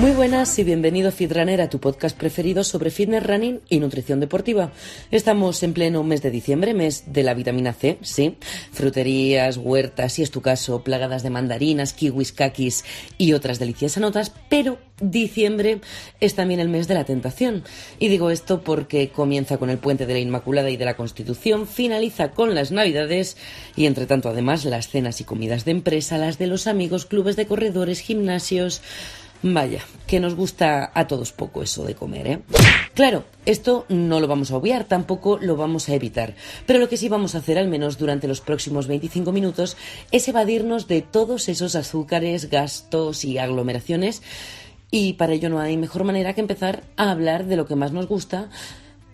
Muy buenas y bienvenido Fitrunner a tu podcast preferido sobre fitness running y nutrición deportiva. Estamos en pleno mes de diciembre, mes de la vitamina C, sí. Fruterías, huertas, si es tu caso, plagadas de mandarinas, kiwis, kakis y otras deliciosas notas, pero diciembre es también el mes de la tentación. Y digo esto porque comienza con el puente de la Inmaculada y de la Constitución, finaliza con las Navidades y entre tanto además las cenas y comidas de empresa, las de los amigos, clubes de corredores, gimnasios, Vaya, que nos gusta a todos poco eso de comer, ¿eh? Claro, esto no lo vamos a obviar, tampoco lo vamos a evitar, pero lo que sí vamos a hacer, al menos durante los próximos 25 minutos, es evadirnos de todos esos azúcares, gastos y aglomeraciones, y para ello no hay mejor manera que empezar a hablar de lo que más nos gusta,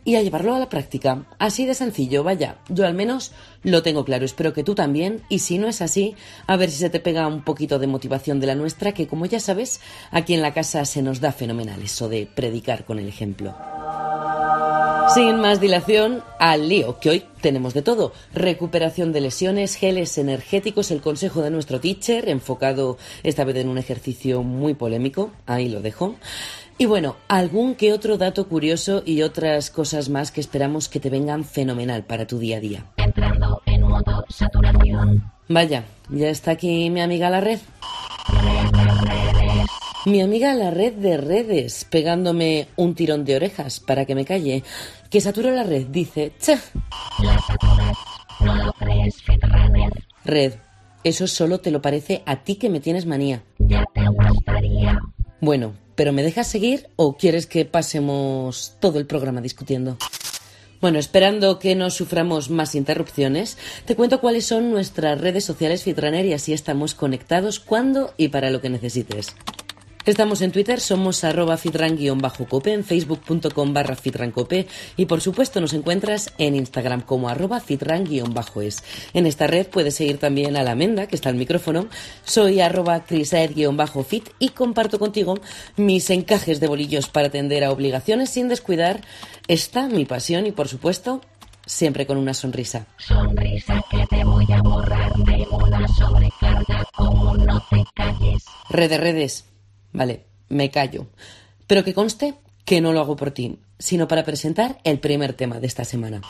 y a llevarlo a la práctica. Así de sencillo, vaya. Yo al menos lo tengo claro, espero que tú también. Y si no es así, a ver si se te pega un poquito de motivación de la nuestra, que como ya sabes, aquí en la casa se nos da fenomenal eso de predicar con el ejemplo. Sin más dilación, al lío, que hoy tenemos de todo. Recuperación de lesiones, geles energéticos, el consejo de nuestro teacher, enfocado esta vez en un ejercicio muy polémico, ahí lo dejo. Y bueno, algún que otro dato curioso y otras cosas más que esperamos que te vengan fenomenal para tu día a día. Entrando en modo saturación. Vaya, ya está aquí mi amiga la red. Mi amiga la red de redes, pegándome un tirón de orejas para que me calle. Que saturo la red, dice. La saturas. No lo crees, Fitrunner. Red, eso solo te lo parece a ti que me tienes manía. Ya te gustaría. Bueno, ¿pero me dejas seguir o quieres que pasemos todo el programa discutiendo? Bueno, esperando que no suframos más interrupciones, te cuento cuáles son nuestras redes sociales Fitrunner y así estamos conectados cuando y para lo que necesites. Estamos en Twitter, somos arroba fitran-cope, en facebook.com barra fitrancope y por supuesto nos encuentras en Instagram como arroba fitran-es. En esta red puedes seguir también a la Menda, que está al micrófono. Soy arroba crisaed-fit y comparto contigo mis encajes de bolillos para atender a obligaciones sin descuidar esta mi pasión y por supuesto siempre con una sonrisa. Sonrisa que te voy a borrar de una sobrecarga como no te calles. Red de redes. Vale, me callo. Pero que conste que no lo hago por ti, sino para presentar el primer tema de esta semana.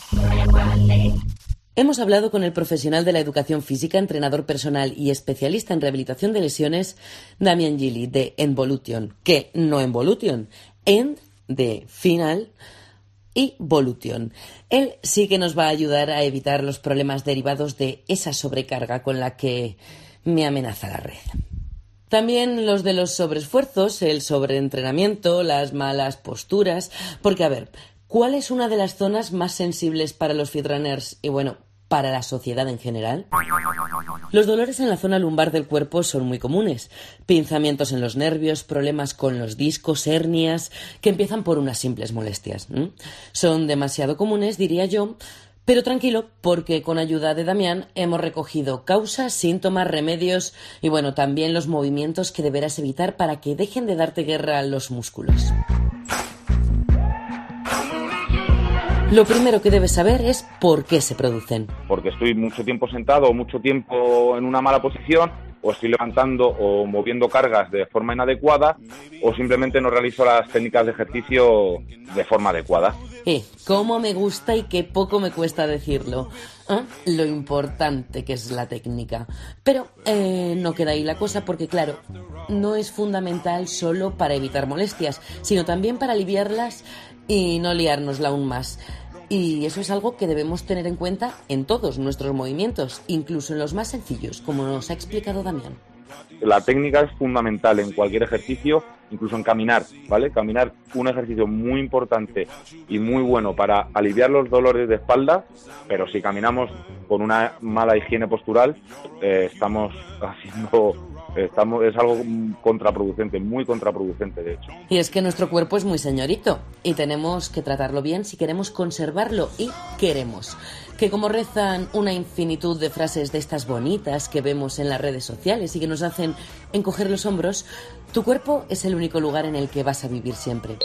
Hemos hablado con el profesional de la educación física, entrenador personal y especialista en rehabilitación de lesiones, Damian Gilly, de Envolution, que no Envolution, End de final y Volution. Él sí que nos va a ayudar a evitar los problemas derivados de esa sobrecarga con la que me amenaza la red. También los de los sobreesfuerzos, el sobreentrenamiento, las malas posturas, porque a ver, ¿cuál es una de las zonas más sensibles para los fitrunners y bueno, para la sociedad en general? Los dolores en la zona lumbar del cuerpo son muy comunes. Pinzamientos en los nervios, problemas con los discos, hernias, que empiezan por unas simples molestias. Son demasiado comunes, diría yo, pero tranquilo, porque con ayuda de Damián hemos recogido causas, síntomas, remedios y bueno, también los movimientos que deberás evitar para que dejen de darte guerra a los músculos. Lo primero que debes saber es por qué se producen. porque estoy mucho tiempo sentado mucho tiempo en una mala posición o estoy levantando o moviendo cargas de forma inadecuada o simplemente no realizo las técnicas de ejercicio de forma adecuada. Eh, cómo me gusta y qué poco me cuesta decirlo. ¿Ah? Lo importante que es la técnica. Pero eh, no queda ahí la cosa porque, claro, no es fundamental solo para evitar molestias, sino también para aliviarlas y no liárnosla aún más. Y eso es algo que debemos tener en cuenta en todos nuestros movimientos, incluso en los más sencillos, como nos ha explicado Damián. La técnica es fundamental en cualquier ejercicio, incluso en caminar, ¿vale? Caminar, un ejercicio muy importante y muy bueno para aliviar los dolores de espalda, pero si caminamos con una mala higiene postural, eh, estamos haciendo Estamos, es algo contraproducente, muy contraproducente de hecho. Y es que nuestro cuerpo es muy señorito y tenemos que tratarlo bien si queremos conservarlo y queremos. Que como rezan una infinitud de frases de estas bonitas que vemos en las redes sociales y que nos hacen encoger los hombros, tu cuerpo es el único lugar en el que vas a vivir siempre.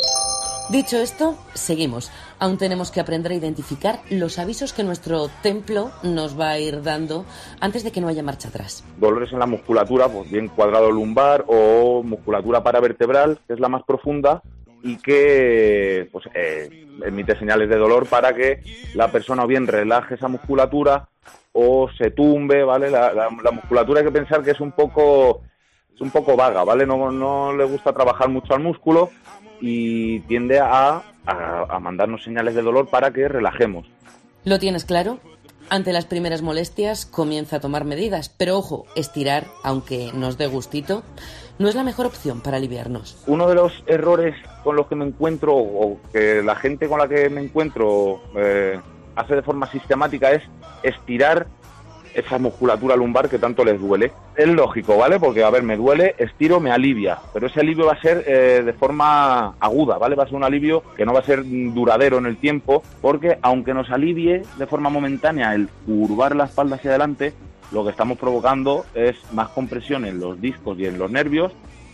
Dicho esto, seguimos. Aún tenemos que aprender a identificar los avisos que nuestro templo nos va a ir dando antes de que no haya marcha atrás. Dolores en la musculatura, pues bien cuadrado lumbar o musculatura paravertebral, que es la más profunda y que pues, eh, emite señales de dolor para que la persona o bien relaje esa musculatura o se tumbe, ¿vale? La, la- la musculatura hay que pensar que es un poco es un poco vaga, ¿vale? No, no le gusta trabajar mucho al músculo y tiende a, a, a mandarnos señales de dolor para que relajemos. ¿Lo tienes claro? Ante las primeras molestias comienza a tomar medidas, pero ojo, estirar, aunque nos dé gustito, no es la mejor opción para aliviarnos. Uno de los errores con los que me encuentro o que la gente con la que me encuentro eh, hace de forma sistemática es estirar esa musculatura lumbar que tanto les duele. Es lógico, ¿vale? Porque, a ver, me duele, estiro, me alivia, pero ese alivio va a ser eh, de forma aguda, ¿vale? Va a ser un alivio que no va a ser duradero en el tiempo, porque aunque nos alivie de forma momentánea el curvar la espalda hacia adelante, lo que estamos provocando es más compresión en los discos y en los nervios,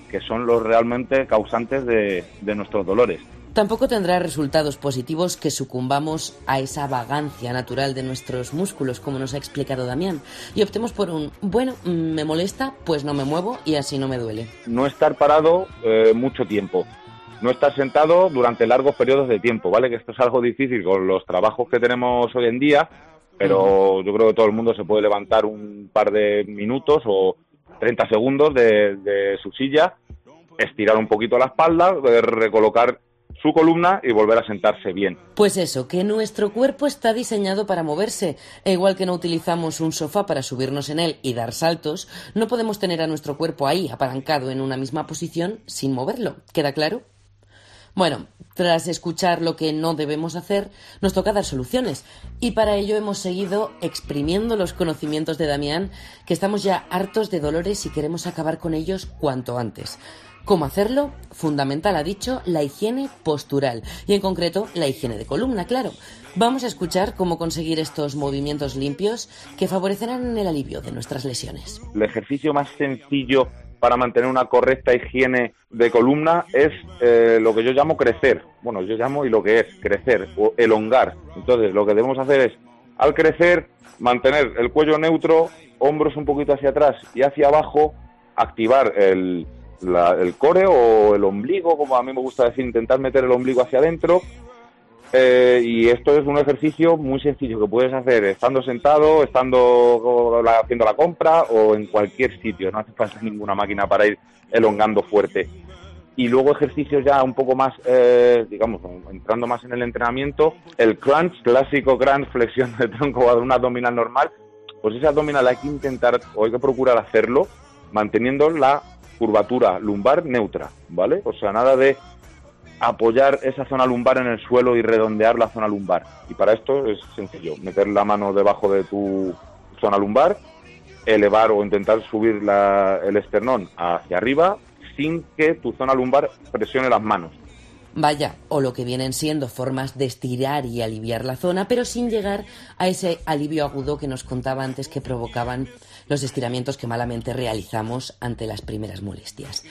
que son los realmente causantes de, de nuestros dolores. Tampoco tendrá resultados positivos que sucumbamos a esa vagancia natural de nuestros músculos, como nos ha explicado Damián, y optemos por un, bueno, mm, me molesta, pues no me muevo y así no me duele. no estar parado eh, mucho tiempo, no estar sentado durante largos periodos de tiempo, ¿vale? Que esto es algo difícil con los trabajos que tenemos hoy en día, pero yo creo que todo el mundo se puede levantar un par de minutos o 30 segundos de, de su silla, estirar un poquito la espalda, recolocar su columna y volver a sentarse bien. Pues eso, que nuestro cuerpo está diseñado para moverse. E igual que no utilizamos un sofá para subirnos en él y dar saltos, no podemos tener a nuestro cuerpo ahí, apalancado en una misma posición, sin moverlo. ¿Queda claro? Bueno, tras escuchar lo que no debemos hacer, nos toca dar soluciones. Y para ello hemos seguido exprimiendo los conocimientos de Damián, que estamos ya hartos de dolores y queremos acabar con ellos cuanto antes. ¿Cómo hacerlo? Fundamental, ha dicho, la higiene postural y en concreto la higiene de columna, claro. Vamos a escuchar cómo conseguir estos movimientos limpios que favorecerán el alivio de nuestras lesiones. el ejercicio más sencillo para mantener una correcta higiene de columna es eh, lo que yo llamo crecer. Bueno, yo llamo y lo que es crecer o elongar. Entonces, lo que debemos hacer es, al crecer, mantener el cuello neutro, hombros un poquito hacia atrás y hacia abajo, activar el, la- el core o el ombligo, como a mí me gusta decir, intentar meter el ombligo hacia adentro. Eh, y esto es un ejercicio muy sencillo que puedes hacer estando sentado, estando haciendo la compra o en cualquier sitio. No hace falta ninguna máquina para ir elongando fuerte. Y luego ejercicios ya un poco más, eh, digamos, entrando más en el entrenamiento, el crunch, clásico crunch, flexión de tronco o un abdominal normal, pues ese abdominal hay que intentar o hay que procurar hacerlo manteniendo la curvatura lumbar neutra, ¿vale? O sea, nada de apoyar esa zona lumbar en el suelo y redondear la zona lumbar. Y para esto es sencillo, meter la mano debajo de tu zona lumbar, elevar o intentar subir la- el esternón hacia arriba sin que tu zona lumbar presione las manos. Vaya, o lo que vienen siendo formas de estirar y aliviar la zona, pero sin llegar a ese alivio agudo que nos contaba antes que provocaban los estiramientos que malamente realizamos ante las primeras molestias.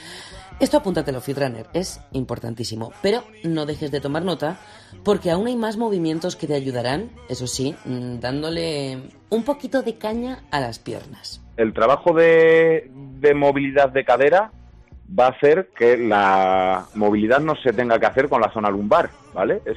Esto apúntatelo, Fitrunner, es importantísimo, pero no dejes de tomar nota porque aún hay más movimientos que te ayudarán, eso sí, mm, dándole un poquito de caña a las piernas. El trabajo de, de movilidad de cadera va a hacer que la movilidad no se tenga que hacer con la zona lumbar, ¿vale? Es,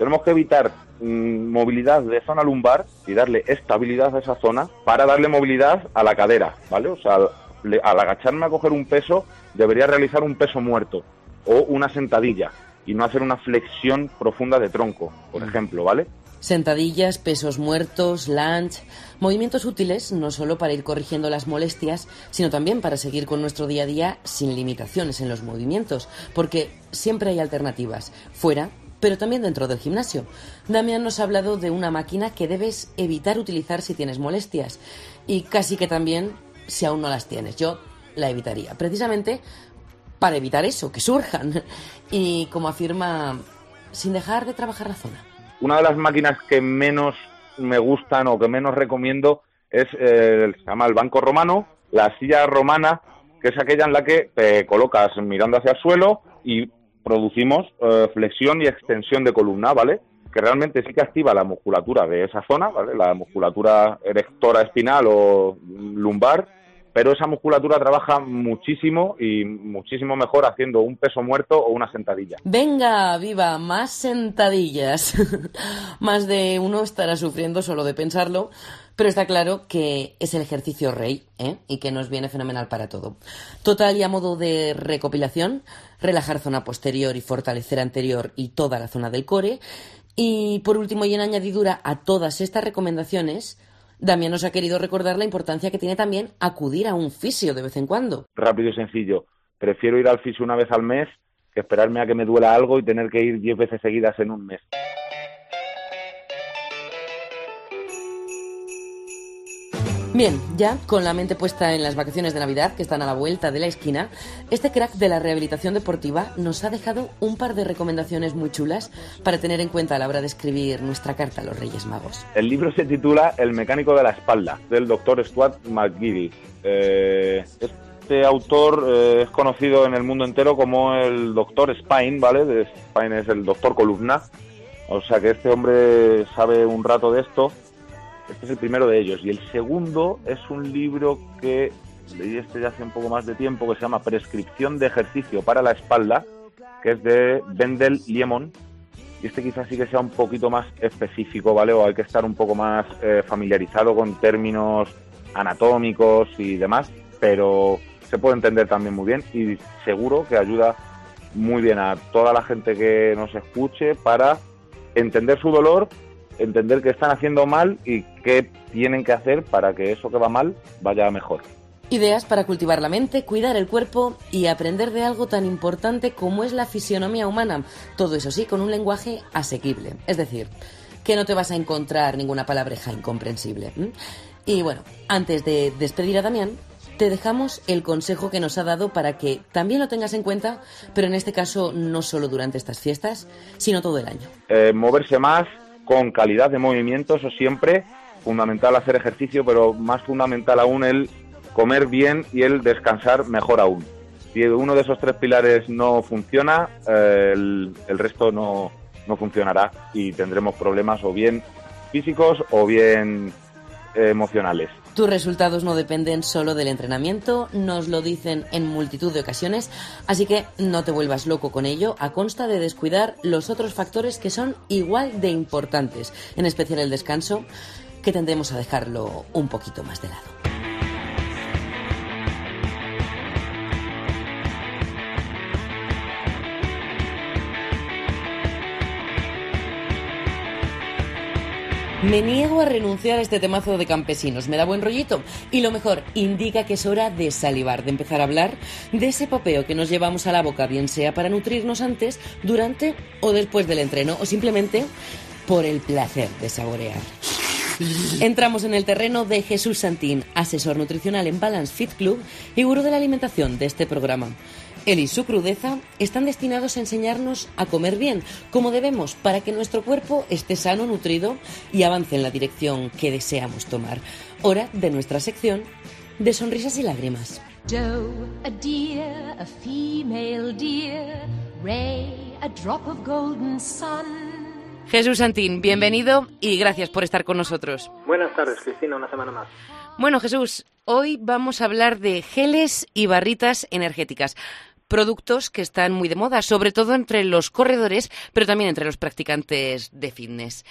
tenemos que evitar mm, movilidad de zona lumbar y darle estabilidad a esa zona para darle movilidad a la cadera, ¿vale? O sea, al, le- al agacharme a coger un peso, debería realizar un peso muerto o una sentadilla y no hacer una flexión profunda de tronco, por ejemplo, ¿vale? Sentadillas, pesos muertos, lunge, movimientos útiles no solo para ir corrigiendo las molestias, sino también para seguir con nuestro día a día sin limitaciones en los movimientos, porque siempre hay alternativas, fuera, pero también dentro del gimnasio. Damián nos ha hablado de una máquina que debes evitar utilizar si tienes molestias, y casi que también si aún no las tienes. Yo la evitaría. Precisamente para evitar eso, que surjan. Y como afirma, sin dejar de trabajar la zona. Una de las máquinas que menos me gustan o que menos recomiendo es, eh, se llama el banco romano, la silla romana, que es aquella en la que te colocas mirando hacia el suelo y producimos eh, flexión y extensión de columna, ¿vale? Que realmente sí que activa la musculatura de esa zona, ¿vale? La musculatura erectora espinal o lumbar, pero esa musculatura trabaja muchísimo y muchísimo mejor haciendo un peso muerto o una sentadilla. Venga, viva, más sentadillas. más de uno estará sufriendo solo de pensarlo, pero está claro que es el ejercicio rey ¿eh? y que nos viene fenomenal para todo. Total y a modo de recopilación, relajar zona posterior y fortalecer anterior y toda la zona del core. Y por último, y en añadidura a todas estas recomendaciones, Damián nos ha querido recordar la importancia que tiene también acudir a un fisio de vez en cuando. Rápido y sencillo. Prefiero ir al fisio una vez al mes que esperarme a que me duela algo y tener que ir diez veces seguidas en un mes. Bien, ya con la mente puesta en las vacaciones de Navidad que están a la vuelta de la esquina, este crack de la rehabilitación deportiva nos ha dejado un par de recomendaciones muy chulas para tener en cuenta a la hora de escribir nuestra carta a los Reyes Magos. El libro se titula El mecánico de la espalda, del doctor Stuart McGiddy. Eh, este autor eh, es conocido en el mundo entero como el doctor Spine, ¿vale? Spine es el doctor columna. O sea que este hombre sabe un rato de esto este es el primero de ellos. Y el segundo es un libro que leí este ya hace un poco más de tiempo, que se llama Prescripción de ejercicio para la espalda, que es de Bendel Liemon. Y este quizás sí que sea un poquito más específico, ¿vale? O hay que estar un poco más eh, familiarizado con términos anatómicos y demás, pero se puede entender también muy bien y seguro que ayuda muy bien a toda la gente que nos escuche para entender su dolor entender qué están haciendo mal y qué tienen que hacer para que eso que va mal vaya mejor. Ideas para cultivar la mente, cuidar el cuerpo y aprender de algo tan importante como es la fisionomía humana. Todo eso sí, con un lenguaje asequible. Es decir, que no te vas a encontrar ninguna palabreja incomprensible. Y bueno, antes de despedir a Damián, te dejamos el consejo que nos ha dado para que también lo tengas en cuenta, pero en este caso no solo durante estas fiestas, sino todo el año. Eh, moverse más, con calidad de movimiento, eso siempre, fundamental hacer ejercicio, pero más fundamental aún el comer bien y el descansar mejor aún. Si uno de esos tres pilares no funciona, eh, el, el, resto no, no funcionará y tendremos problemas o bien físicos o bien emocionales. Tus resultados no dependen solo del entrenamiento, nos lo dicen en multitud de ocasiones, así que no te vuelvas loco con ello, a consta de descuidar los otros factores que son igual de importantes, en especial el descanso, que tendremos a dejarlo un poquito más de lado. Me niego a renunciar a este temazo de campesinos. Me da buen rollito. Y lo mejor, indica que es hora de salivar, de empezar a hablar de ese popeo que nos llevamos a la boca, bien sea para nutrirnos antes, durante o después del entreno, o simplemente por el placer de saborear. Entramos en el terreno de Jesús Santín, asesor nutricional en Balance Fit Club y gurú de la alimentación de este programa. Él y su crudeza están destinados a enseñarnos a comer bien, como debemos, para que nuestro cuerpo esté sano, nutrido y avance en la dirección que deseamos tomar. Hora de nuestra sección de sonrisas y lágrimas. Joe, a deer, a female deer, Ray, a drop of golden sun. Jesús Santín, bienvenido y gracias por estar con nosotros. Buenas tardes, Cristina, una semana más. Bueno, Jesús, hoy vamos a hablar de geles y barritas energéticas productos que están muy de moda, sobre todo entre los corredores, pero también entre los practicantes de fitness.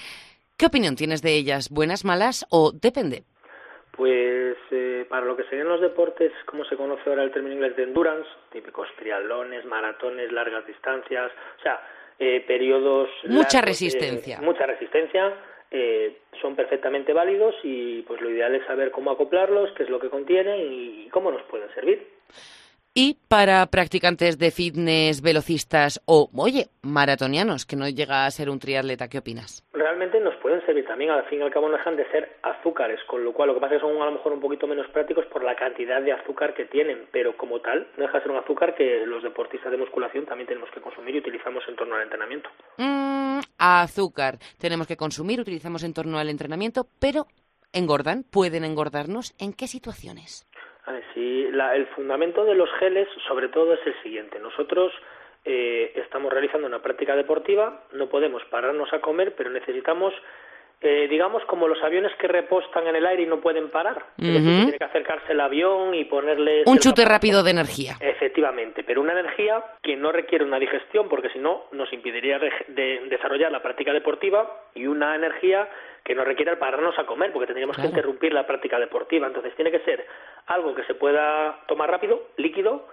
¿Qué opinión tienes de ellas? ¿Buenas, malas o depende? Pues eh, para lo que serían los deportes, como se conoce ahora el término inglés de endurance, típicos triatlones, maratones, largas distancias, o sea, eh, periodos... Mucha resistencia. mucha resistencia, eh, son perfectamente válidos y pues lo ideal es saber cómo acoplarlos, qué es lo que contienen y cómo nos pueden servir. Y para practicantes de fitness, velocistas o, oye, maratonianos, que no llega a ser un triatleta, ¿qué opinas? Realmente nos pueden servir también, al fin y al cabo no dejan de ser azúcares, con lo cual lo que pasa es que son a lo mejor un poquito menos prácticos por la cantidad de azúcar que tienen, pero como tal no deja de ser un azúcar que los deportistas de musculación también tenemos que consumir y utilizamos en torno al entrenamiento. Mm, azúcar tenemos que consumir, utilizamos en torno al entrenamiento, pero engordan, pueden engordarnos. ¿En qué situaciones? La- el fundamento de los geles, sobre todo, es el siguiente. Nosotros eh, estamos realizando una práctica deportiva, no podemos pararnos a comer, pero necesitamos, eh, digamos, como los aviones que repostan en el aire y no pueden parar. Es decir, tiene que acercarse el avión y ponerle... Un chute rápido de energía. Efectivamente, pero una energía que no requiere una digestión, porque si no nos impediría de- de- desarrollar la práctica deportiva, y una energía que no requiere pararnos a comer, porque tendríamos Claro. que interrumpir la práctica deportiva. Entonces tiene que ser algo que se pueda tomar rápido, líquido,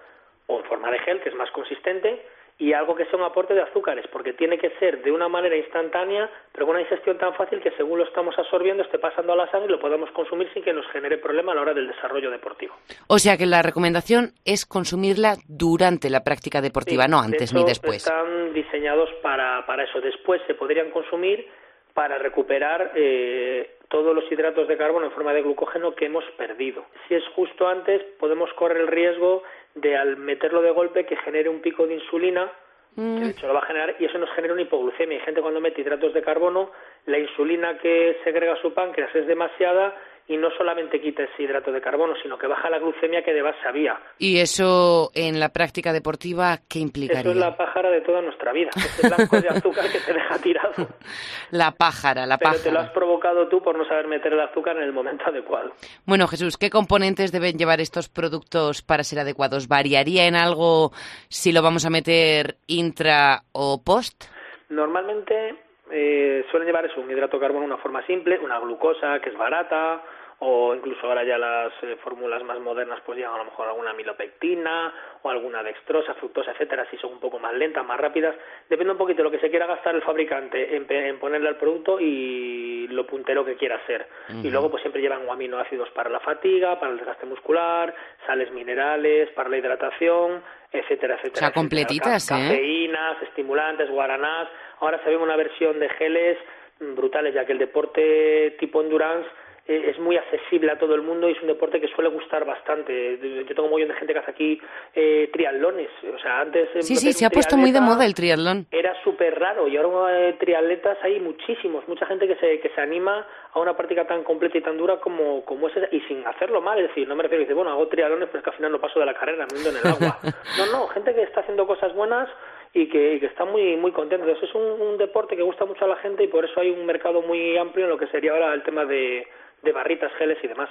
o en forma de gel, que es más consistente, y algo que sea un aporte de azúcares, porque tiene que ser de una manera instantánea, pero con una digestión tan fácil que según lo estamos absorbiendo esté pasando a la sangre y lo podamos consumir sin que nos genere problema a la hora del desarrollo deportivo. O sea que la recomendación es consumirla durante la práctica deportiva, Sí, no de antes hecho, ni después. Están diseñados para, para eso. Después se podrían consumir para recuperar eh, todos los hidratos de carbono en forma de glucógeno que hemos perdido. Si es justo antes, podemos correr el riesgo de al meterlo de golpe que genere un pico de insulina, que Mm. de hecho lo va a generar, y eso nos genera una hipoglucemia. Hay gente cuando mete hidratos de carbono, la insulina que segrega su páncreas es demasiada y no solamente quita ese hidrato de carbono, sino que baja la glucemia que de base había. Y eso en la práctica deportiva, ¿qué implicaría? Eso es la pájara de toda nuestra vida. Ese blanco de azúcar que te deja tirado. La pájara, la Pero te lo has provocado tú por no saber meter el azúcar en el momento adecuado. Bueno, Jesús, ¿qué componentes deben llevar estos productos para ser adecuados? ¿Variaría en algo si lo vamos a meter intra o post? Normalmente eh, suelen llevar eso, un hidrato de carbono de una forma simple, una glucosa que es barata, o incluso ahora ya las eh, fórmulas más modernas pues llevan a lo mejor alguna amilopectina o alguna dextrosa, fructosa, etcétera, si son un poco más lentas, más rápidas. Depende un poquito de lo que se quiera gastar el fabricante en, en ponerle al producto y lo puntero que quiera hacer. Y luego pues siempre llevan aminoácidos para la fatiga, para el desgaste muscular, sales minerales, para la hidratación, etcétera, etcétera. O sea, etcétera. completitas, Ca- ¿eh? cafeínas, estimulantes, guaranás. Ahora se ve una versión de geles brutales, ya que el deporte tipo endurance es muy accesible a todo el mundo y es un deporte que suele gustar bastante. Yo tengo un montón de gente que hace aquí eh, triatlones. O sea, antes... eh, Sí, sí, se ha puesto muy de moda el triatlón. Era súper raro y ahora eh, triatletas hay muchísimos, mucha gente que se, que se anima a una práctica tan completa y tan dura como, como es esa y sin hacerlo mal, es decir, no me refiero a decir, bueno, hago triatlones pero es que al final no paso de la carrera, me hundo en el agua. No, no, gente que está haciendo cosas buenas y que, y que está muy muy contento. Entonces es un, un deporte que gusta mucho a la gente y por eso hay un mercado muy amplio en lo que sería ahora el tema de, de barritas, geles y demás.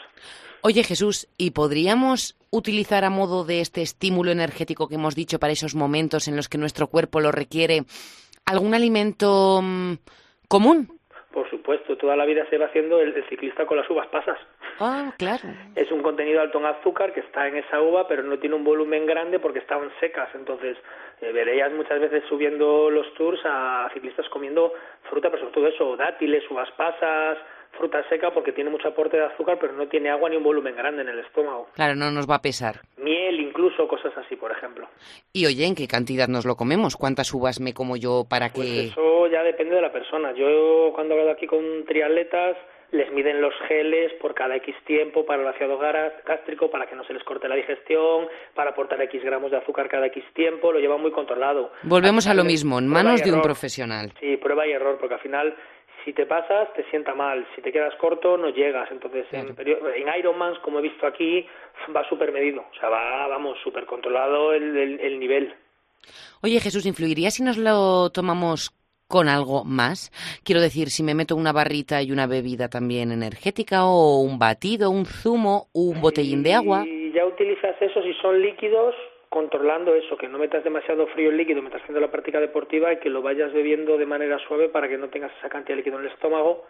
Oye, Jesús, ¿y podríamos utilizar a modo de este estímulo energético que hemos dicho para esos momentos en los que nuestro cuerpo lo requiere algún alimento mm, común? Por supuesto, toda la vida se va haciendo el, el ciclista con las uvas pasas. Ah, claro. es un contenido alto en azúcar que está en esa uva, pero no tiene un volumen grande porque estaban secas. Entonces, eh, veréis muchas veces subiendo los tours a ciclistas comiendo fruta, pero sobre todo eso, dátiles, uvas pasas, fruta seca, porque tiene mucho aporte de azúcar, pero no tiene agua ni un volumen grande en el estómago. Claro, no nos va a pesar. Miel, incluso, cosas así, por ejemplo. Y oye, ¿en qué cantidad nos lo comemos? ¿Cuántas uvas me como yo para Pues que...? eso ya depende de la persona. Yo, cuando he hablado aquí con triatletas, les miden los geles por cada X tiempo para el vaciado gástrico, para que no se les corte la digestión, para aportar X gramos de azúcar cada X tiempo, lo llevan muy controlado. Volvemos a lo mismo, en manos de un profesional. Sí, prueba y error, porque al final, si te pasas, te sienta mal. Si te quedas corto, no llegas. Entonces, en, en Ironmans, como he visto aquí, va súper medido. O sea, va, vamos, súper controlado el, el- el nivel. Oye, Jesús, ¿influiría si nos lo tomamos con algo más? Quiero decir, si me meto una barrita y una bebida también energética o un batido, un zumo, un botellín de agua. Y ya utilizas eso si son líquidos, controlando eso, que no metas demasiado frío el líquido mientras haciendo la práctica deportiva y que lo vayas bebiendo de manera suave para que no tengas esa cantidad de líquido en el estómago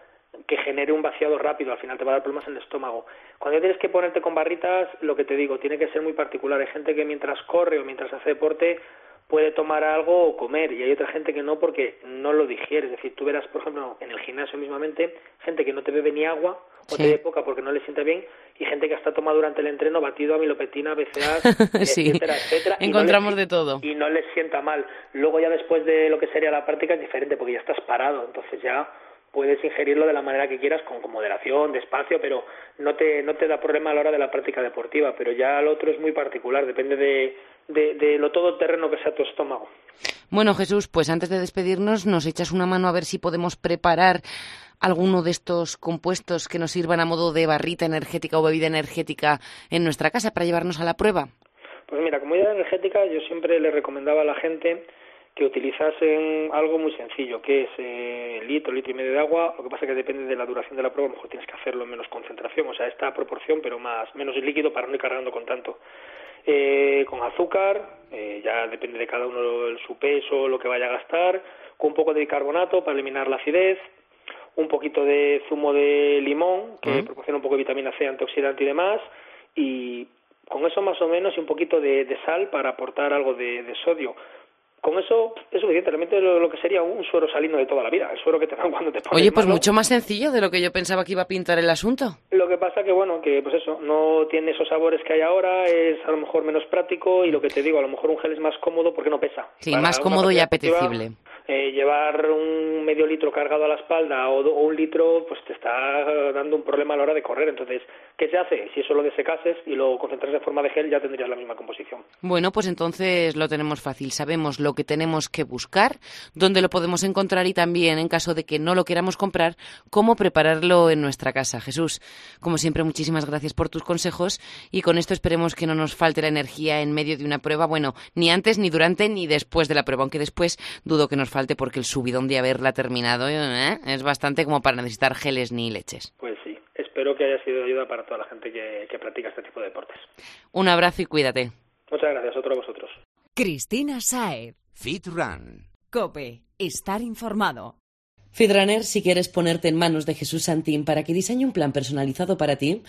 que genere un vaciado rápido, al final te va a dar problemas en el estómago. Cuando tienes que ponerte con barritas, lo que te digo, tiene que ser muy particular. Hay gente que mientras corre o mientras hace deporte puede tomar algo o comer y hay otra gente que no porque no lo digiere. Es decir, tú verás, por ejemplo, en el gimnasio mismamente, gente que no te bebe ni agua o Sí. te bebe poca porque no le sienta bien y gente que hasta toma durante el entreno batido amilopectina, BCA, Sí. etcétera, etcétera. no Encontramos les- de todo. Y no les sienta mal. Luego ya después de lo que sería la práctica es diferente porque ya estás parado, entonces ya puedes ingerirlo de la manera que quieras, con, con moderación, despacio, pero no te, no te da problema a la hora de la práctica deportiva. Pero ya lo otro es muy particular, depende de, de, de lo todoterreno que sea tu estómago. Bueno, Jesús, pues antes de despedirnos, nos echas una mano a ver si podemos preparar alguno de estos compuestos que nos sirvan a modo de barrita energética o bebida energética en nuestra casa para llevarnos a la prueba. Pues mira, como idea energética yo siempre le recomendaba a la gente que utilizasen algo muy sencillo, que es eh, litro, litro y medio de agua. Lo que pasa que depende de la duración de la prueba, a lo mejor tienes que hacerlo en menos concentración, o sea, esta proporción, pero más menos líquido para no ir cargando con tanto. Eh, con azúcar, eh, ya depende de cada uno el- su peso, lo que vaya a gastar, con un poco de bicarbonato para eliminar la acidez, un poquito de zumo de limón, que Mm. proporciona un poco de vitamina C, antioxidante y demás, y con eso más o menos y un poquito de, de sal para aportar algo de, de sodio. Con eso es suficiente, realmente lo, lo que sería un suero salino de toda la vida, el suero que te dan cuando te pones Oye, pues malo. mucho más sencillo de lo que yo pensaba que iba a pintar el asunto. Lo que pasa que, bueno, que pues eso, no tiene esos sabores que hay ahora, es a lo mejor menos práctico y lo que te digo, a lo mejor un gel es más cómodo porque no pesa. Sí, Para más cómodo y apetecible. Eh, llevar un medio litro cargado a la espalda o, o un litro, pues te está dando un problema a la hora de correr. Entonces, ¿qué se hace? Si eso lo desecases y lo concentras en forma de gel, ya tendrías la misma composición. Bueno, pues entonces lo tenemos fácil. Sabemos lo que tenemos que buscar, dónde lo podemos encontrar y también, en caso de que no lo queramos comprar, cómo prepararlo en nuestra casa. Jesús, como siempre, muchísimas gracias por tus consejos y con esto esperemos que no nos falte la energía en medio de una prueba. Bueno, ni antes, ni durante, ni después de la prueba, aunque después dudo que nos falte porque el subidón de haberla terminado ¿eh? es bastante como para necesitar geles ni leches. Pues sí, espero que haya sido de ayuda para toda la gente que, que practica este tipo de deportes. Un abrazo y cuídate. Muchas gracias, otro a vosotros. Cristina Saez. Fit Run. Cope. Estar informado. Fitrunner, si quieres ponerte en manos de Jesús Santín para que diseñe un plan personalizado para ti,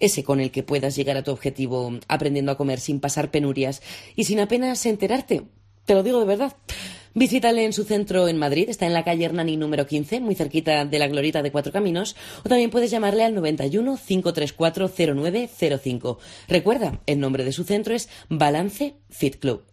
ese con el que puedas llegar a tu objetivo aprendiendo a comer sin pasar penurias y sin apenas enterarte. Te lo digo de verdad. Visítale en su centro en Madrid, está en la calle Hernani número 15, muy cerquita de la Glorita de Cuatro Caminos, o también puedes llamarle al 91 534 0905. Recuerda, el nombre de su centro es Balance Fit Club.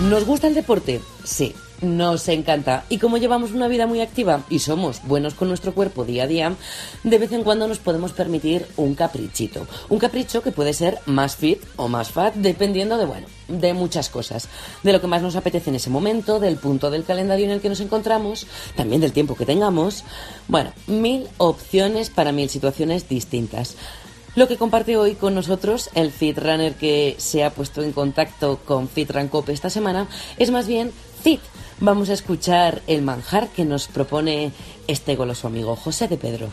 ¿Nos gusta el deporte? Sí, nos encanta. Y como llevamos una vida muy activa y somos buenos con nuestro cuerpo día a día, de vez en cuando nos podemos permitir un caprichito. Un capricho que puede ser más fit o más fat, dependiendo de, bueno, de muchas cosas. De lo que más nos apetece en ese momento, del punto del calendario en el que nos encontramos, también del tiempo que tengamos. Bueno, mil opciones para mil situaciones distintas. Lo que comparte hoy con nosotros el Fit Runner que se ha puesto en contacto con Fit Run Cope esta semana es más bien Vamos a escuchar el manjar que nos propone este goloso amigo José de Pedro.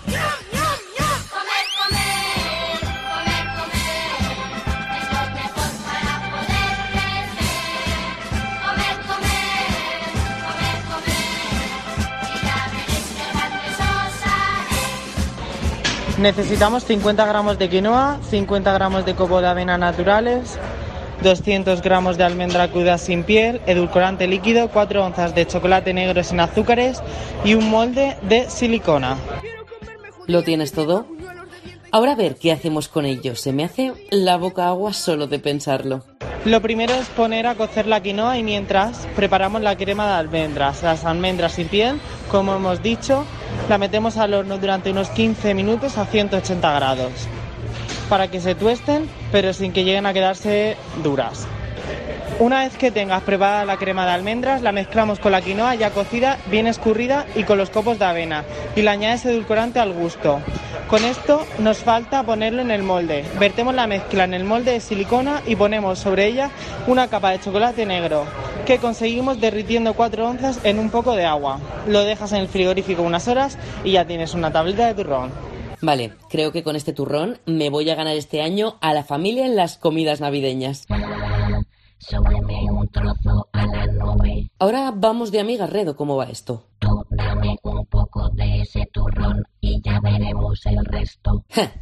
Necesitamos 50 gramos de quinoa, 50 gramos de coco de avena naturales, 200 gramos de almendra cruda sin piel, edulcorante líquido, 4 onzas de chocolate negro sin azúcares y un molde de silicona. ¿Lo tienes todo? Ahora a ver qué hacemos con ello. Se me hace la boca agua solo de pensarlo. Lo primero es poner a cocer la quinoa y mientras preparamos la crema de almendras. Las almendras sin piel, como hemos dicho, la metemos al horno durante unos 15 minutos a 180 grados para que se tuesten pero sin que lleguen a quedarse duras. Una vez que tengas preparada la crema de almendras, la mezclamos con la quinoa ya cocida, bien escurrida y con los copos de avena y le añades edulcorante al gusto. Con esto nos falta ponerlo en el molde. Vertemos la mezcla en el molde de silicona y ponemos sobre ella una capa de chocolate negro que conseguimos derritiendo 4 onzas en un poco de agua. Lo dejas en el frigorífico unas horas y ya tienes una tableta de turrón. Vale, creo que con este turrón me voy a ganar este año a la familia en las comidas navideñas. Súbeme un trozo a la nube. Ahora vamos de amiga, Redo, ¿cómo va esto? Tú dame un poco de ese turrón y ya veremos el resto. Ja,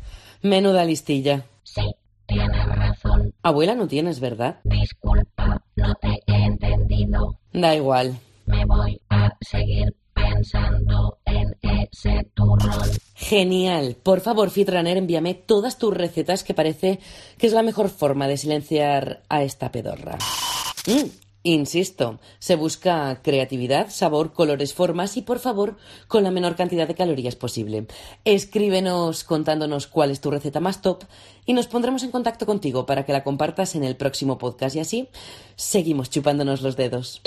Menuda listilla. Sí, tienes razón. Abuela no tienes, ¿verdad? Disculpa, no te he entendido. Da igual. Me voy voy a seguir pensando en ese turrón. Genial. Por favor, Fitrunner, envíame todas tus recetas que parece que es la mejor forma de silenciar a esta pedorra. Mm, Insisto, se busca creatividad, sabor, colores, formas y, por favor, con la menor cantidad de calorías posible. Escríbenos contándonos cuál es tu receta más top y nos pondremos en contacto contigo para que la compartas en el próximo podcast y así seguimos chupándonos los dedos.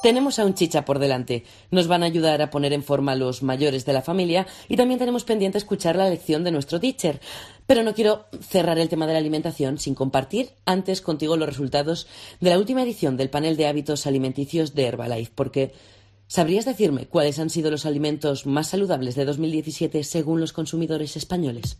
Tenemos a un chicha por delante. Nos van a ayudar a poner en forma a los mayores de la familia y también tenemos pendiente escuchar la lección de nuestro teacher. Pero no quiero cerrar el tema de la alimentación sin compartir antes contigo los resultados de la última edición del panel de hábitos alimenticios de Herbalife, porque ¿sabrías decirme cuáles han sido los alimentos más saludables de 2017 según los consumidores españoles?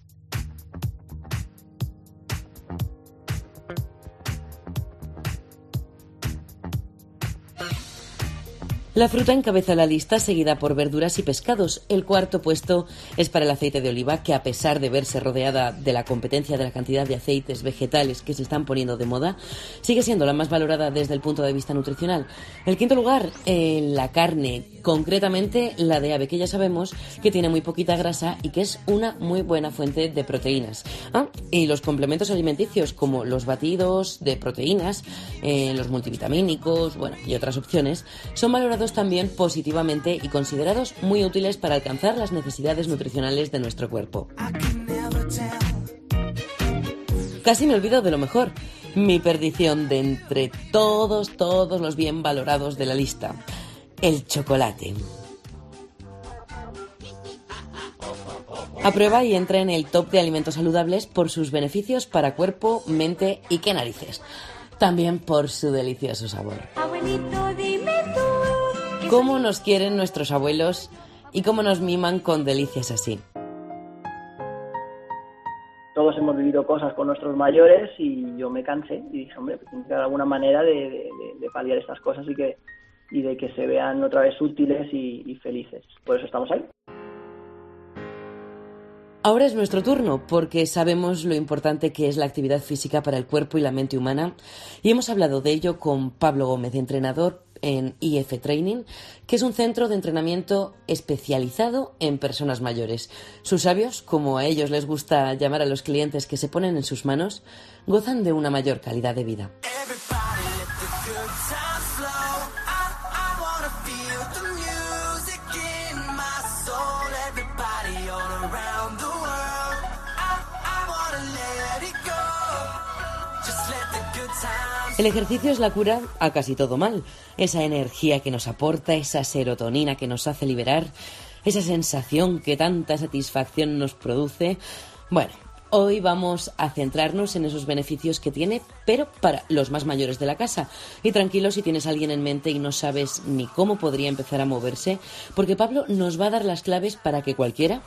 La fruta encabeza la lista, seguida por verduras y pescados. El cuarto puesto es para el aceite de oliva, que a pesar de verse rodeada de la competencia de la cantidad de aceites vegetales que se están poniendo de moda, sigue siendo la más valorada desde el punto de vista nutricional. El quinto lugar, eh, la carne, concretamente la de ave, que ya sabemos que tiene muy poquita grasa y que es una muy buena fuente de proteínas. Ah, y los complementos alimenticios, como los batidos de proteínas, eh, los multivitamínicos, bueno, y otras opciones, son valorados también positivamente y considerados muy útiles para alcanzar las necesidades nutricionales de nuestro cuerpo. Casi me olvido de lo mejor, mi perdición de entre todos, todos los bien valorados de la lista, el chocolate. Aprueba y entra en el top de alimentos saludables por sus beneficios para cuerpo, mente y qué narices. También por su delicioso sabor. ¿Cómo nos quieren nuestros abuelos y cómo nos miman con delicias así? todos hemos vivido cosas con nuestros mayores y yo me cansé y dije, hombre, pues que alguna manera de, de- de- de paliar estas cosas y que y de que se vean otra vez útiles y, y felices. Por eso estamos ahí. Ahora es nuestro turno, porque sabemos lo importante que es la actividad física para el cuerpo y la mente humana, y hemos hablado de ello con Pablo Gómez, entrenador en IF Training, que es un centro de entrenamiento especializado en personas mayores. Sus sabios, como a ellos les gusta llamar a los clientes que se ponen en sus manos, gozan de una mayor calidad de vida. El ejercicio es la cura a casi todo mal. Esa energía que nos aporta, esa serotonina que nos hace liberar, esa sensación que tanta satisfacción nos produce. Bueno, hoy vamos a centrarnos en esos beneficios que tiene, pero para los más mayores de la casa. Y tranquilo si tienes alguien en mente y no sabes ni cómo podría empezar a moverse, porque Pablo nos va a dar las claves para que cualquiera,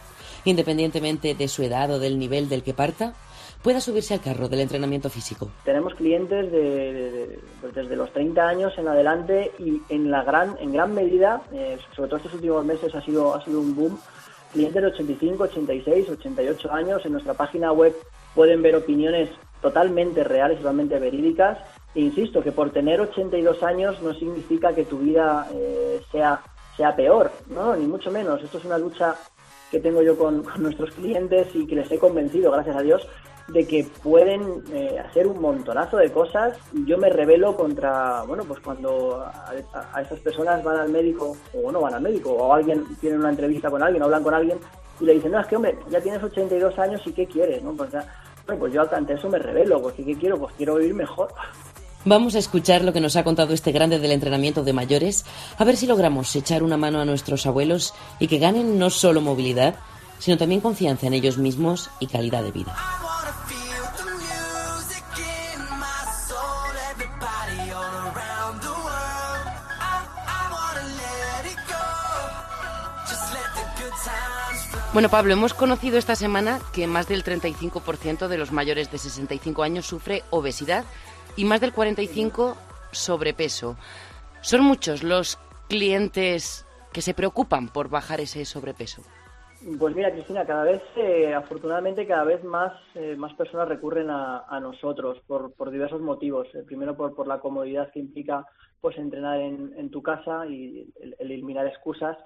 independientemente de su edad o del nivel del que parta, pueda subirse al carro del entrenamiento físico. Tenemos clientes de, pues desde los 30 años en adelante y en la gran en gran medida, eh, sobre todo estos últimos meses ha sido ha sido un boom. Clientes de 85, 86, 88 años en nuestra página web pueden ver opiniones totalmente reales, totalmente verídicas. E insisto que por tener 82 años no significa que tu vida eh, sea sea peor, no, ni mucho menos. Esto es una lucha que tengo yo con nuestros clientes y que les he convencido, gracias a Dios, de que pueden eh, hacer un montonazo de cosas y yo me revelo contra, bueno, pues cuando a, a- esas personas van al médico o no van al médico o alguien tiene una entrevista con alguien o hablan con alguien y le dicen, no, es que hombre, ya tienes 82 años y ¿qué quieres? ¿no? Pues, ya, bueno, pues yo ante eso me revelo, porque ¿qué quiero? Pues quiero vivir mejor. Vamos a escuchar lo que nos ha contado este grande del entrenamiento de mayores, a ver si logramos echar una mano a nuestros abuelos y que ganen no solo movilidad, sino también confianza en ellos mismos y calidad de vida. Bueno, Pablo, hemos conocido esta semana que más del 35% de los mayores de 65 años sufre obesidad y más del 45% sobrepeso. Son muchos los clientes que se preocupan por bajar ese sobrepeso. Pues mira, Cristina, cada vez, eh, afortunadamente, cada vez más, eh, más personas recurren a, a nosotros por, por diversos motivos. Eh, primero, por, por la comodidad que implica pues entrenar en, en tu casa y el- el eliminar excusas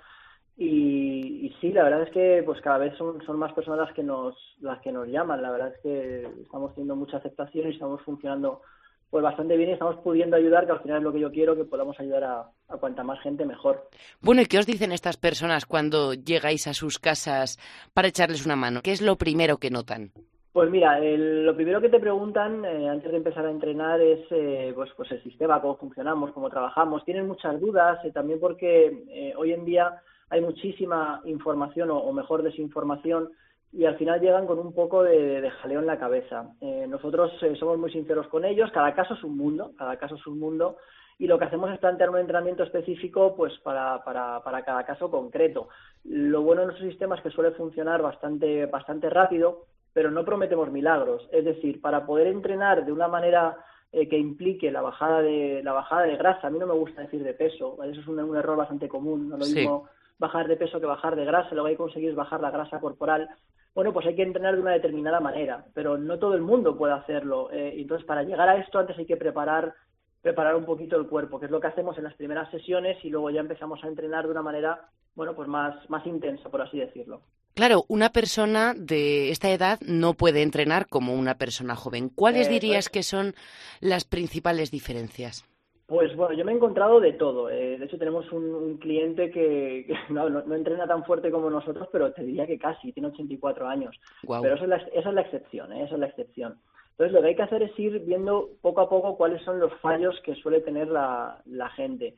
y, y sí, la verdad es que pues cada vez son, son más personas las que nos las que nos llaman. La verdad es que estamos teniendo mucha aceptación y estamos funcionando pues bastante bien y estamos pudiendo ayudar, que al final es lo que yo quiero, que podamos ayudar a, a cuanta más gente mejor. Bueno, ¿y qué os dicen estas personas cuando llegáis a sus casas para echarles una mano? ¿Qué es lo primero que notan? Pues mira, el- lo primero que te preguntan eh, antes de empezar a entrenar es eh, pues, pues el sistema, cómo funcionamos, cómo trabajamos. Tienen muchas dudas, eh, también porque eh, hoy en día hay muchísima información o, o mejor desinformación y al final llegan con un poco de, de jaleo en la cabeza. Eh, nosotros eh, somos muy sinceros con ellos, cada caso es un mundo, cada caso es un mundo y lo que hacemos es plantear un entrenamiento específico pues para, para, para cada caso concreto. Lo bueno de nuestro sistema es que suele funcionar bastante, bastante rápido, pero no prometemos milagros. Es decir, para poder entrenar de una manera eh, que implique la bajada de la bajada de grasa, a mí no me gusta decir de peso, ¿vale? eso es un, un error bastante común, no lo Sí. mismo bajar de peso que bajar de grasa, lo que hay que conseguir es bajar la grasa corporal. Bueno, pues hay que entrenar de una determinada manera, pero no todo el mundo puede hacerlo. eh, entonces, para llegar a esto, antes hay que preparar preparar un poquito el cuerpo, que es lo que hacemos en las primeras sesiones y luego ya empezamos a entrenar de una manera, bueno, pues más, más intensa, por así decirlo. Claro, una persona de esta edad no puede entrenar como una persona joven. ¿Cuáles Eh, dirías pues- que son las principales diferencias? Pues bueno, yo me he encontrado de todo. Eh, de hecho, tenemos un, un cliente que, que no, no, no entrena tan fuerte como nosotros, pero te diría que casi, tiene 84 años. Pero eso es la, esa es la excepción, ¿eh? esa es la excepción. Entonces, lo que hay que hacer es ir viendo poco a poco cuáles son los fallos que suele tener la, la gente.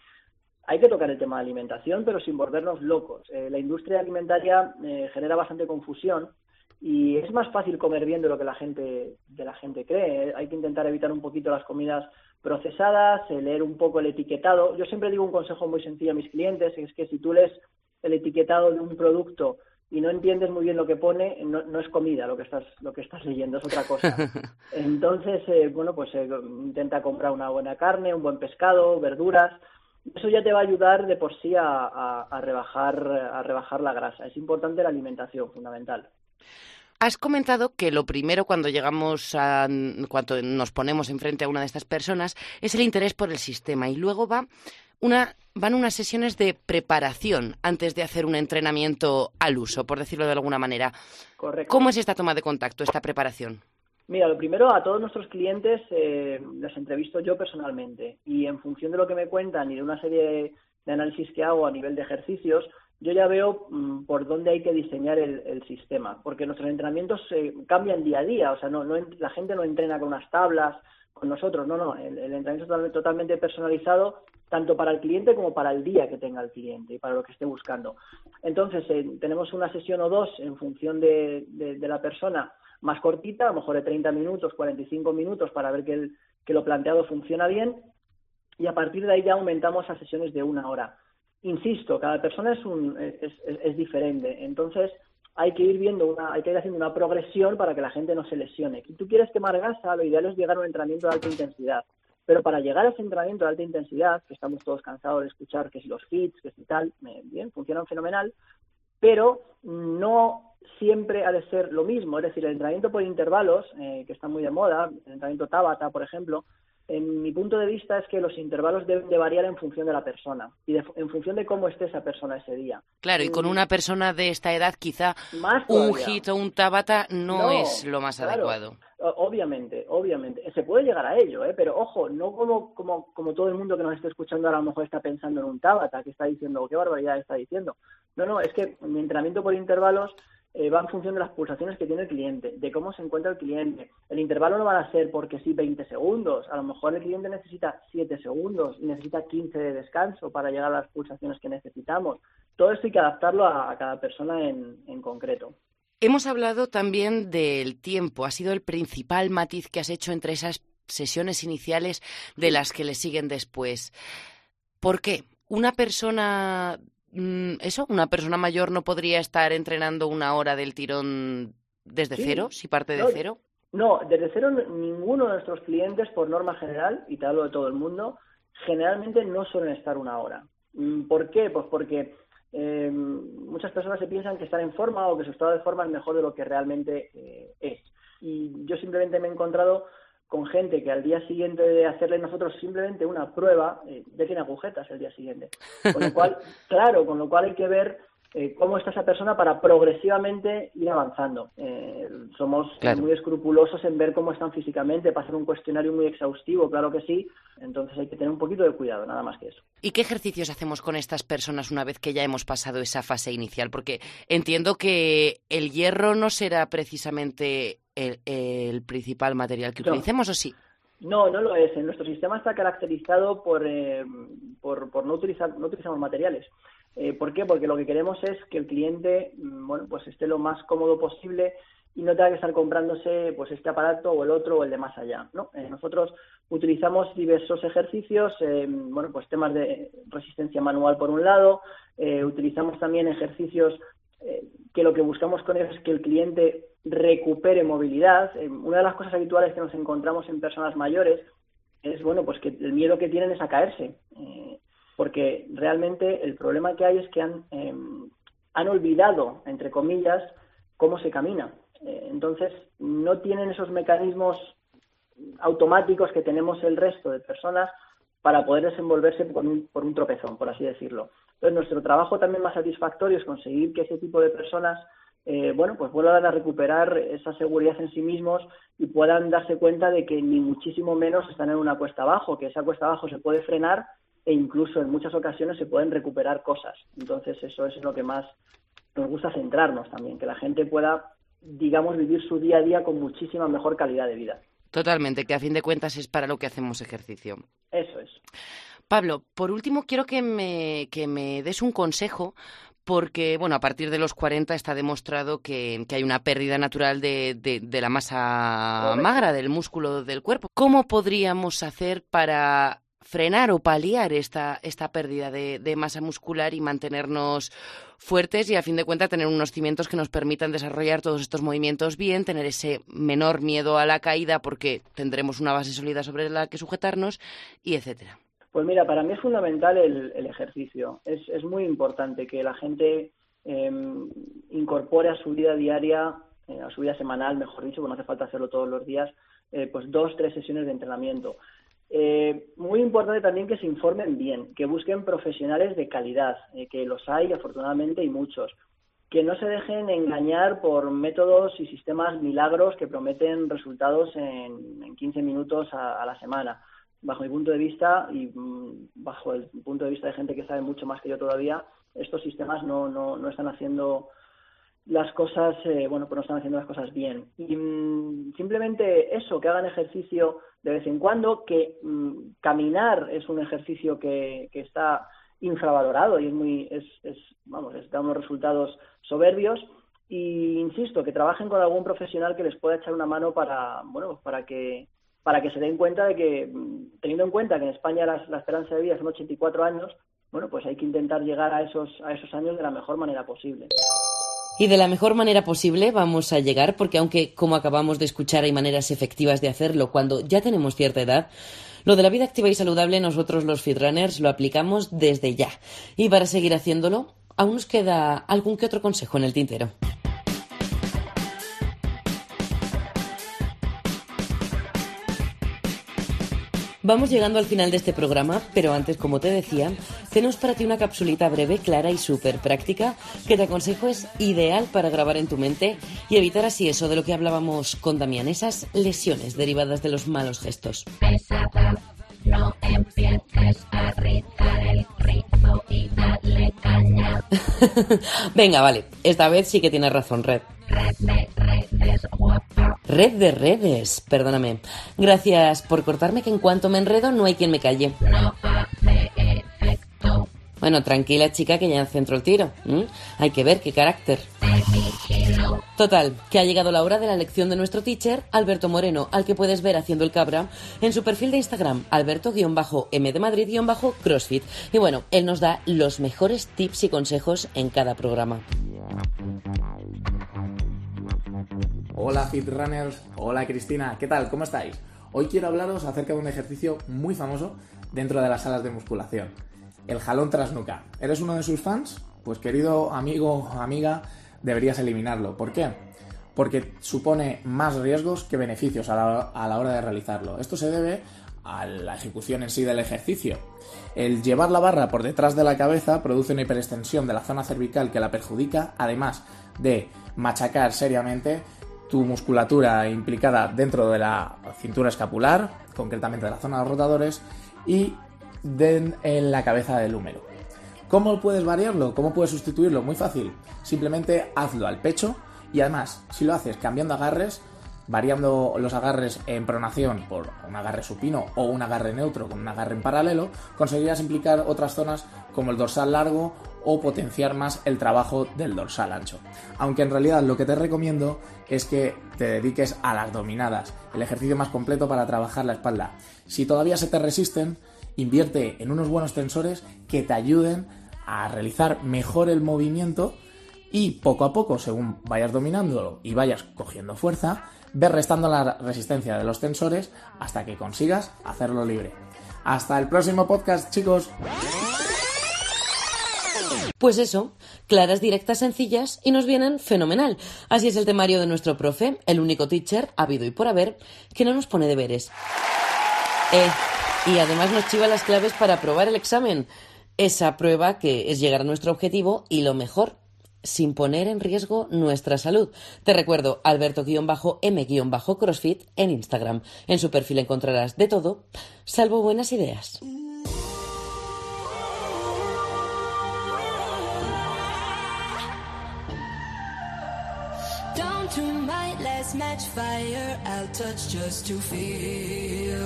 Hay que tocar el tema de alimentación, pero sin volvernos locos. Eh, la industria alimentaria eh, genera bastante confusión y es más fácil comer bien de lo que la gente, de la gente cree. Hay que intentar evitar un poquito las comidas procesadas, eh, leer un poco el etiquetado. Yo siempre digo un consejo muy sencillo a mis clientes, es que si tú lees el etiquetado de un producto y no entiendes muy bien lo que pone, no, no es comida lo que estás lo que estás leyendo, es otra cosa. Entonces, eh, bueno, pues eh, intenta comprar una buena carne, un buen pescado, verduras. Eso ya te va a ayudar de por sí a, a- a rebajar a rebajar la grasa. Es importante la alimentación, fundamental. Has comentado que lo primero cuando llegamos a cuando nos ponemos enfrente a una de estas personas es el interés por el sistema y luego va una van unas sesiones de preparación antes de hacer un entrenamiento al uso, por decirlo de alguna manera. Correcto. ¿Cómo es esta toma de contacto, esta preparación? Mira, lo primero, a todos nuestros clientes eh, les entrevisto yo personalmente y en función de lo que me cuentan y de una serie de, de análisis que hago a nivel de ejercicios, yo ya veo mm, por dónde hay que diseñar el, sistema, porque nuestros entrenamientos eh, cambian día a día, o sea, no, la gente no entrena con unas tablas, con nosotros, no, no, el, entrenamiento es totalmente, personalizado tanto para el cliente como para el día que tenga el cliente y para lo que esté buscando. Entonces, eh, tenemos una sesión o dos en función de, de- la persona más cortita, a lo mejor de 30 minutos, 45 minutos, para ver que, que lo planteado funciona bien, y a partir de ahí ya aumentamos a sesiones de una hora. Insisto, cada persona es, un, es, es- es diferente, entonces hay que ir viendo una, hay que ir haciendo una progresión para que la gente no se lesione. Si tú quieres quemar grasa, lo ideal es llegar a un entrenamiento de alta intensidad. Pero para llegar a ese entrenamiento de alta intensidad, que estamos todos cansados de escuchar que si los hits, que si tal, bien, funcionan fenomenal, pero no siempre ha de ser lo mismo. Es decir, el entrenamiento por intervalos, eh, que está muy de moda, el entrenamiento Tabata, por ejemplo, en mi punto de vista es que los intervalos deben de variar en función de la persona y de- en función de cómo esté esa persona ese día. Claro, y con Mm, una persona de esta edad quizá Más un hit o un tabata no, No, es lo más claro. adecuado. Obviamente, obviamente. Se puede llegar a ello, ¿eh? pero ojo, no como, como, como todo el mundo que nos esté escuchando ahora a lo mejor está pensando en un Tabata, que está diciendo, qué barbaridad está diciendo. No, no, es que mi entrenamiento por intervalos eh, va en función de las pulsaciones que tiene el cliente, de cómo se encuentra el cliente. El intervalo no va a ser porque sí 20 segundos, a lo mejor el cliente necesita 7 segundos y necesita 15 de descanso para llegar a las pulsaciones que necesitamos. Todo esto hay que adaptarlo a, a cada persona en, en concreto. Hemos hablado también del tiempo. Ha sido el principal matiz que has hecho entre esas sesiones iniciales de las que le siguen después. ¿Por qué? Una persona, eso, una persona mayor no podría estar entrenando una hora del tirón desde Sí. cero, si parte de No, cero. No, desde cero ninguno de nuestros clientes, por norma general, y te hablo de todo el mundo, generalmente no suelen estar una hora. Mm, ¿Por qué? Pues porque eh, muchas personas se piensan que estar en forma o que su estado de forma es mejor de lo que realmente eh, es. Y yo simplemente me he encontrado con gente que al día siguiente de hacerle nosotros simplemente una prueba, eh, ya tiene agujetas el día siguiente. Con lo cual, claro, con lo cual hay que ver eh, cómo está esa persona para progresivamente ir avanzando. Eh, somos muy escrupulosos en ver cómo están físicamente, pasar un cuestionario muy exhaustivo, claro que sí, entonces hay que tener un poquito de cuidado, nada más que eso. ¿Y qué ejercicios hacemos con estas personas una vez que ya hemos pasado esa fase inicial? Porque entiendo que el hierro no será precisamente el, principal material que utilicemos, ¿o sí? No, no lo es. Nuestro sistema está caracterizado por, eh, por, por no, utilizar, no utilizamos materiales. Eh, ¿Por qué? Porque lo que queremos es que el cliente, mm, bueno, pues esté lo más cómodo posible y no tenga que estar comprándose pues este aparato o el otro o el de más allá, ¿no? Eh, nosotros utilizamos diversos ejercicios, eh, bueno, pues temas de resistencia manual por un lado, utilizamos también ejercicios que lo que buscamos con ellos es que el cliente recupere movilidad. una de las cosas habituales que nos encontramos en personas mayores es, bueno, pues que el miedo que tienen es a caerse porque realmente el problema que hay es que han, em, han olvidado, entre comillas, cómo se camina. Eh, entonces, no tienen esos mecanismos automáticos que tenemos el resto de personas para poder desenvolverse por un, por un tropezón, por así decirlo. Entonces, nuestro trabajo también más satisfactorio es conseguir que ese tipo de personas eh, bueno, pues vuelvan a recuperar esa seguridad en sí mismos y puedan darse cuenta de que ni muchísimo menos están en una cuesta abajo, que esa cuesta abajo se puede frenar e incluso en muchas ocasiones se pueden recuperar cosas. Entonces eso es lo que más nos gusta centrarnos también, que la gente pueda, digamos, vivir su día a día con muchísima mejor calidad de vida. Totalmente, que a fin de cuentas es para lo que hacemos ejercicio. Eso es. Pablo, por último quiero que me, que me des un consejo porque, bueno, a partir de los 40 está demostrado que, hay una pérdida natural de, de la masa magra, del músculo del cuerpo. ¿Cómo podríamos hacer para frenar o paliar esta, esta pérdida de, masa muscular y mantenernos fuertes y a fin de cuentas tener unos cimientos que nos permitan desarrollar todos estos movimientos bien, tener ese menor miedo a la caída porque tendremos una base sólida sobre la que sujetarnos y etcétera. Pues mira, para mí es fundamental el, ejercicio. Es, muy importante que la gente em, incorpore a su vida diaria, eh, a su vida semanal, mejor dicho, porque no hace falta hacerlo todos los días, eh, pues dos, tres sesiones de entrenamiento. Eh, muy importante también que se informen bien, que busquen profesionales de calidad, eh, que los hay afortunadamente y muchos, que no se dejen engañar por métodos y sistemas milagros que prometen resultados en, 15 minutos a, la semana. Bajo mi punto de vista y mm, bajo el punto de vista de gente que sabe mucho más que yo todavía, estos sistemas no, no, no están haciendo las cosas, eh, bueno, pues no están haciendo las cosas bien. Y mm, simplemente eso, que hagan ejercicio de vez en cuando, que mm, caminar es un ejercicio que, que está infravalorado y es muy, es, es, vamos, da unos resultados soberbios. Y insisto, que trabajen con algún profesional que les pueda echar una mano para, bueno, para que para que se den cuenta de que, mm, teniendo en cuenta que en España la, la esperanza de vida son 84 años, bueno, pues hay que intentar llegar a esos, a esos años de la mejor manera posible. Y de la mejor manera posible vamos a llegar, porque aunque, como acabamos de escuchar, hay maneras efectivas de hacerlo cuando ya tenemos cierta edad, lo de la vida activa y saludable nosotros los Fitrunners lo aplicamos desde ya. Y para seguir haciéndolo, aún nos queda algún que otro consejo en el tintero. Vamos llegando al final de este programa, pero antes, como te decía, tenemos para ti una capsulita breve, clara y súper práctica que te aconsejo es ideal para grabar en tu mente y evitar así eso de lo que hablábamos con Damián, esas lesiones derivadas de los malos gestos. no empieces a el y dale. Venga, vale, esta vez sí que tienes razón, Red. Red de redes, perdóname. Gracias por cortarme que en cuanto me enredo no hay quien me calle. Bueno, tranquila chica que ya centro el tiro. Hay que ver qué carácter. Total, que ha llegado la hora de la lección de nuestro teacher, Alberto Moreno, al que puedes ver haciendo el cabra en su perfil de Instagram, alberto-m de Madrid-crossfit. Y bueno, él nos da los mejores tips y consejos en cada programa. Hola Fitrunners, hola Cristina, ¿qué tal? ¿Cómo estáis? Hoy quiero hablaros acerca de un ejercicio muy famoso dentro de las salas de musculación, el jalón tras nuca. ¿Eres uno de sus fans? Pues querido amigo o amiga, deberías eliminarlo. ¿Por qué? porque supone más riesgos que beneficios a la, a la hora de realizarlo. Esto se debe a la ejecución en sí del ejercicio. El llevar la barra por detrás de la cabeza produce una hiperextensión de la zona cervical que la perjudica, además de machacar seriamente tu musculatura implicada dentro de la cintura escapular, concretamente de la zona de los rotadores, y en la cabeza del húmero. ¿Cómo puedes variarlo? ¿Cómo puedes sustituirlo? Muy fácil. Simplemente hazlo al pecho y además, si lo haces cambiando agarres, variando los agarres en pronación por un agarre supino o un agarre neutro con un agarre en paralelo, conseguirás implicar otras zonas como el dorsal largo o potenciar más el trabajo del dorsal ancho. Aunque en realidad lo que te recomiendo es que te dediques a las dominadas, el ejercicio más completo para trabajar la espalda. Si todavía se te resisten, invierte en unos buenos tensores que te ayuden a realizar mejor el movimiento y poco a poco, según vayas dominándolo y vayas cogiendo fuerza, ves restando la resistencia de los tensores hasta que consigas hacerlo libre. Hasta el próximo podcast, chicos. Pues eso, claras, directas, sencillas y nos vienen fenomenal. Así es el temario de nuestro profe, el único teacher, habido y por haber, que no nos pone deberes. Eh, y además nos chiva las claves para aprobar el examen. Esa prueba que es llegar a nuestro objetivo y lo mejor, sin poner en riesgo nuestra salud. Te recuerdo, Alberto-M-CrossFit en Instagram. En su perfil encontrarás de todo, salvo buenas ideas.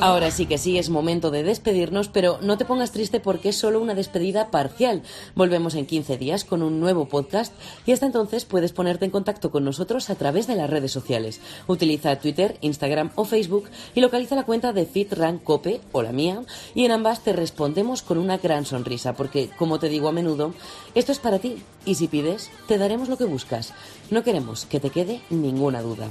Ahora sí que sí, es momento de despedirnos, pero no te pongas triste porque es solo una despedida parcial. Volvemos en 15 días con un nuevo podcast y hasta entonces puedes ponerte en contacto con nosotros a través de las redes sociales. Utiliza Twitter, Instagram o Facebook y localiza la cuenta de FitRanCope o la mía y en ambas te respondemos con una gran sonrisa porque, como te digo a menudo, esto es para ti y si pides, te daremos lo que buscas. No queremos que te quede ninguna duda.